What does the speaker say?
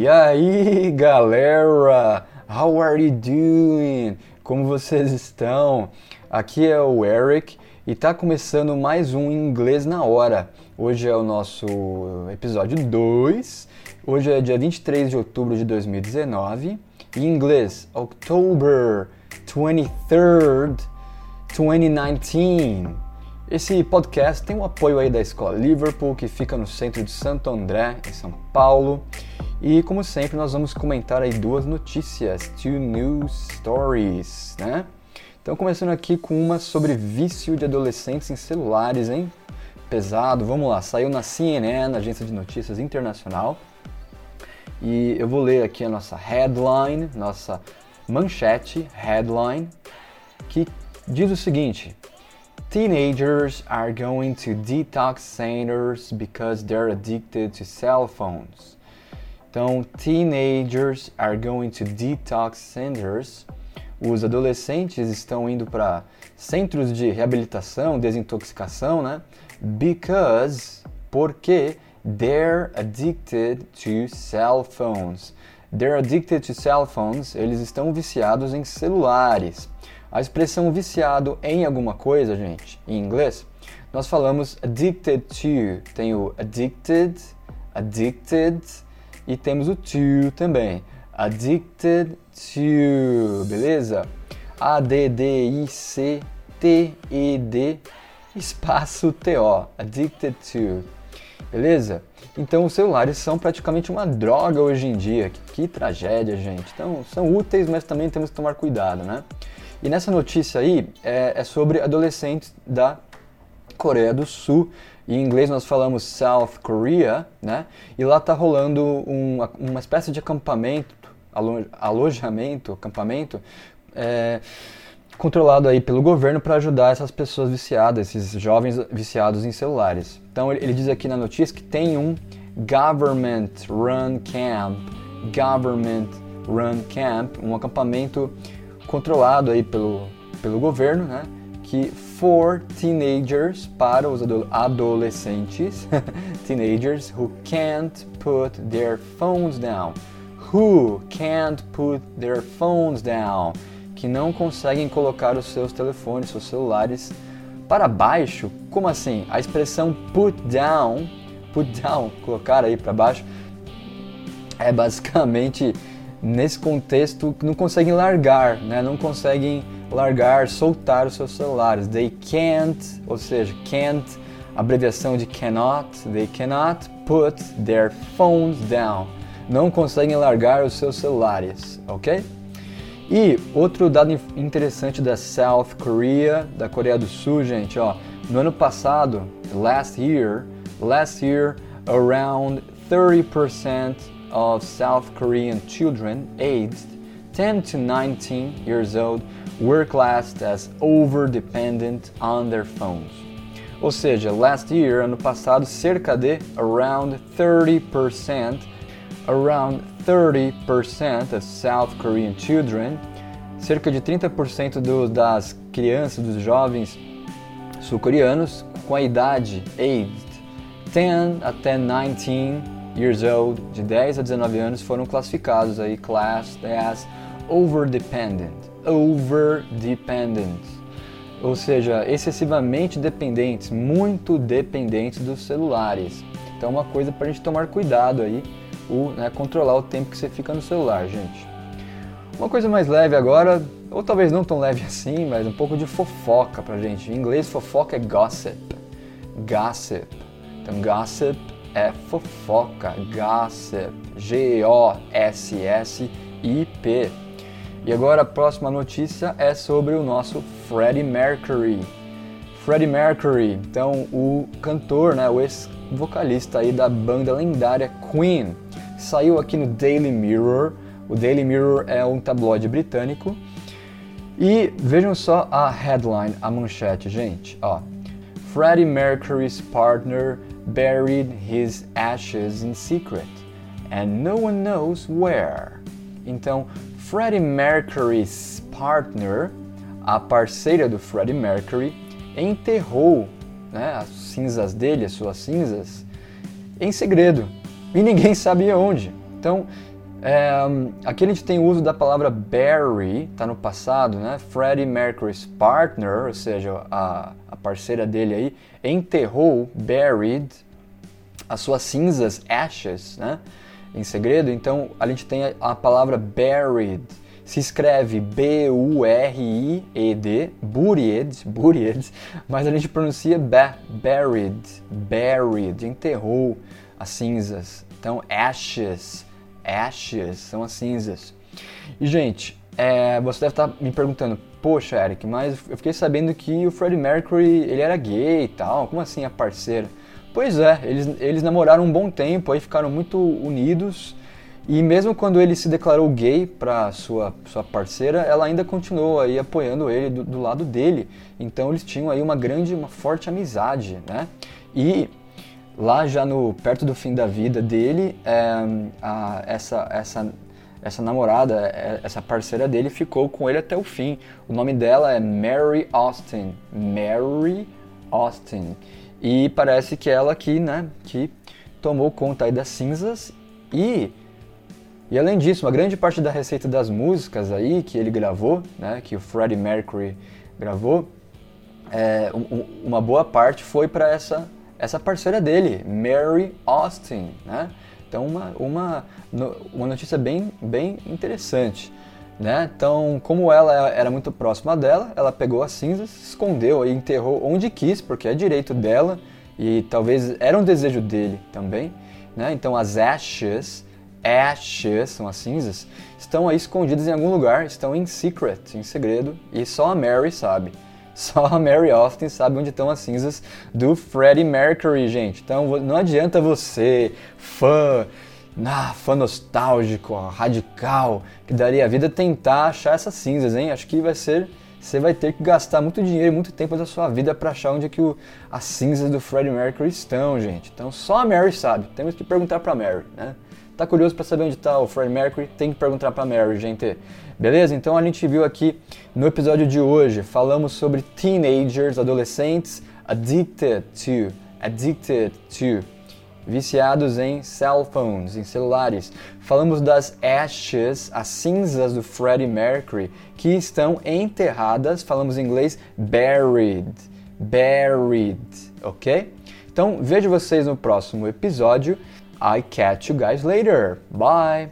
E aí, galera? How are you doing? Como vocês estão? Aqui é o Eric e tá começando mais um Inglês na Hora. Hoje é o nosso episódio 2. Hoje é dia 23 de outubro de 2019. Em inglês, October 23rd, 2019. Esse podcast tem o apoio aí da Escola Liverpool, que fica no centro de Santo André, em São Paulo. E como sempre, nós vamos comentar aí duas notícias, two news stories, né? Então, começando aqui com uma sobre vício de adolescentes em celulares, hein? Pesado, vamos lá. Saiu na CNN, Agência de Notícias Internacional. E eu vou ler aqui a nossa headline, nossa manchete, headline, que diz o seguinte: Teenagers are going to detox centers because they're addicted to cell phones. Então, teenagers are going to detox centers. Os adolescentes estão indo para centros de reabilitação, desintoxicação, né? Because, porque they're addicted to cell phones. They're addicted to cell phones, eles estão viciados em celulares. A expressão viciado em alguma coisa, gente, em inglês, nós falamos addicted to. Tem o addicted, addicted e temos o to também. Addicted to, beleza? A-D-D-I-C-T-E-D espaço T-O. Addicted to. Beleza? Então os celulares são praticamente uma droga hoje em dia. Que, que tragédia, gente. Então são úteis, mas também temos que tomar cuidado, né? E nessa notícia aí é, é sobre adolescentes da Coreia do Sul. Em inglês nós falamos South Korea, né? E lá tá rolando um, uma espécie de acampamento, alo, alojamento, acampamento, é, controlado aí pelo governo para ajudar essas pessoas viciadas, esses jovens viciados em celulares. Então ele, ele diz aqui na notícia que tem um government run camp, government run camp, um acampamento controlado aí pelo, pelo governo, né? Que for teenagers, para os adolescentes, teenagers who can't put their phones down. Who can't put their phones down? Que não conseguem colocar os seus telefones, seus celulares para baixo. Como assim? A expressão put down, put down, colocar aí para baixo, é basicamente nesse contexto não conseguem largar, né? não conseguem largar, soltar os seus celulares. They can't, ou seja, can't, abreviação de cannot, they cannot put their phones down. Não conseguem largar os seus celulares, ok? E outro dado interessante da South Korea, da Coreia do Sul, gente, ó, no ano passado, last year, last year around 30% of South Korean children aged 10 to 19 years old were classed as over-dependent on their phones. Ou seja, last year, ano passado, cerca de around 30%, around 30% of South Korean children, cerca de 30% do, das crianças, dos jovens sul-coreanos com a idade aged 10 até 19 years old, de 10 a 19 anos, foram classificados aí, classed as over-dependent. Over-dependent. Ou seja, excessivamente dependentes, muito dependentes dos celulares. Então, é uma coisa para a gente tomar cuidado aí, o, né, controlar o tempo que você fica no celular, gente. Uma coisa mais leve agora, ou talvez não tão leve assim, mas um pouco de fofoca pra gente. Em inglês, fofoca é gossip. Gossip. Então, gossip é fofoca, gossip, G-O-S-S-I-P. E agora a próxima notícia é sobre o nosso Freddie Mercury. Freddie Mercury, então o cantor, né, o ex-vocalista aí da banda lendária Queen, saiu aqui no Daily Mirror. O Daily Mirror é um tabloide britânico. E vejam só a headline, a manchete, gente. Ó, Freddie Mercury's partner buried his ashes in secret, and no one knows where. Então, Freddie Mercury's partner, a parceira do Freddie Mercury, enterrou né, as cinzas dele, as suas cinzas, em segredo. E ninguém sabia onde. Então, É, aqui a gente tem o uso da palavra bury, tá no passado, né? Freddie Mercury's partner, ou seja, a, a parceira dele aí, enterrou, buried, as suas cinzas, ashes, né? Em segredo. Então a gente tem a, a palavra buried. Se escreve B-U-R-I-E-D, buried, buried, mas a gente pronuncia ba, buried, buried, enterrou as cinzas. Então, ashes, ashes são as cinzas. E, gente, é, você deve estar me perguntando, poxa, Eric, mas eu fiquei sabendo que o Freddie Mercury, ele era gay e tal, como assim a parceira? Pois é, eles, eles namoraram um bom tempo, aí ficaram muito unidos, e mesmo quando ele se declarou gay para sua, sua parceira, ela ainda continuou aí apoiando ele do, do, lado dele. Então eles tinham aí uma grande, uma forte amizade, né? E lá já no perto do fim da vida dele, é, a, essa essa essa namorada, é, essa parceira dele ficou com ele até o fim. O nome dela é Mary Austin. Mary Austin. E parece que ela que, né, que tomou conta aí das cinzas e e além disso, uma grande parte da receita das músicas aí que ele gravou, né, que o Freddie Mercury gravou, é, um, uma boa parte foi para essa essa parceira dele, Mary Austin, né? Então uma, uma, uma notícia bem, bem interessante. Né? Então, como ela era muito próxima dela, ela pegou as cinzas, escondeu e enterrou onde quis, porque é direito dela e talvez era um desejo dele também. Né? Então, as ashes, ashes são as cinzas, estão aí escondidas em algum lugar, estão em secret, em segredo, e só a Mary sabe. Só a Mary Austin sabe onde estão as cinzas do Freddie Mercury, gente. Então não adianta você, fã, ah, fã nostálgico, radical, que daria a vida tentar achar essas cinzas, hein? Acho que vai ser. Você vai ter que gastar muito dinheiro e muito tempo da sua vida para achar onde é que o, as cinzas do Freddie Mercury estão, gente. Então só a Mary sabe. Temos que perguntar para Mary, né? Tá curioso para saber onde está o Freddie Mercury? Tem que perguntar para Mary, gente. Beleza? Então a gente viu aqui no episódio de hoje, falamos sobre teenagers, adolescentes, addicted to, addicted to, viciados em cell phones, em celulares. Falamos das ashes, as cinzas do Freddie Mercury, que estão enterradas, falamos em inglês buried, buried, ok? Então vejo vocês no próximo episódio. I catch you guys later. Bye.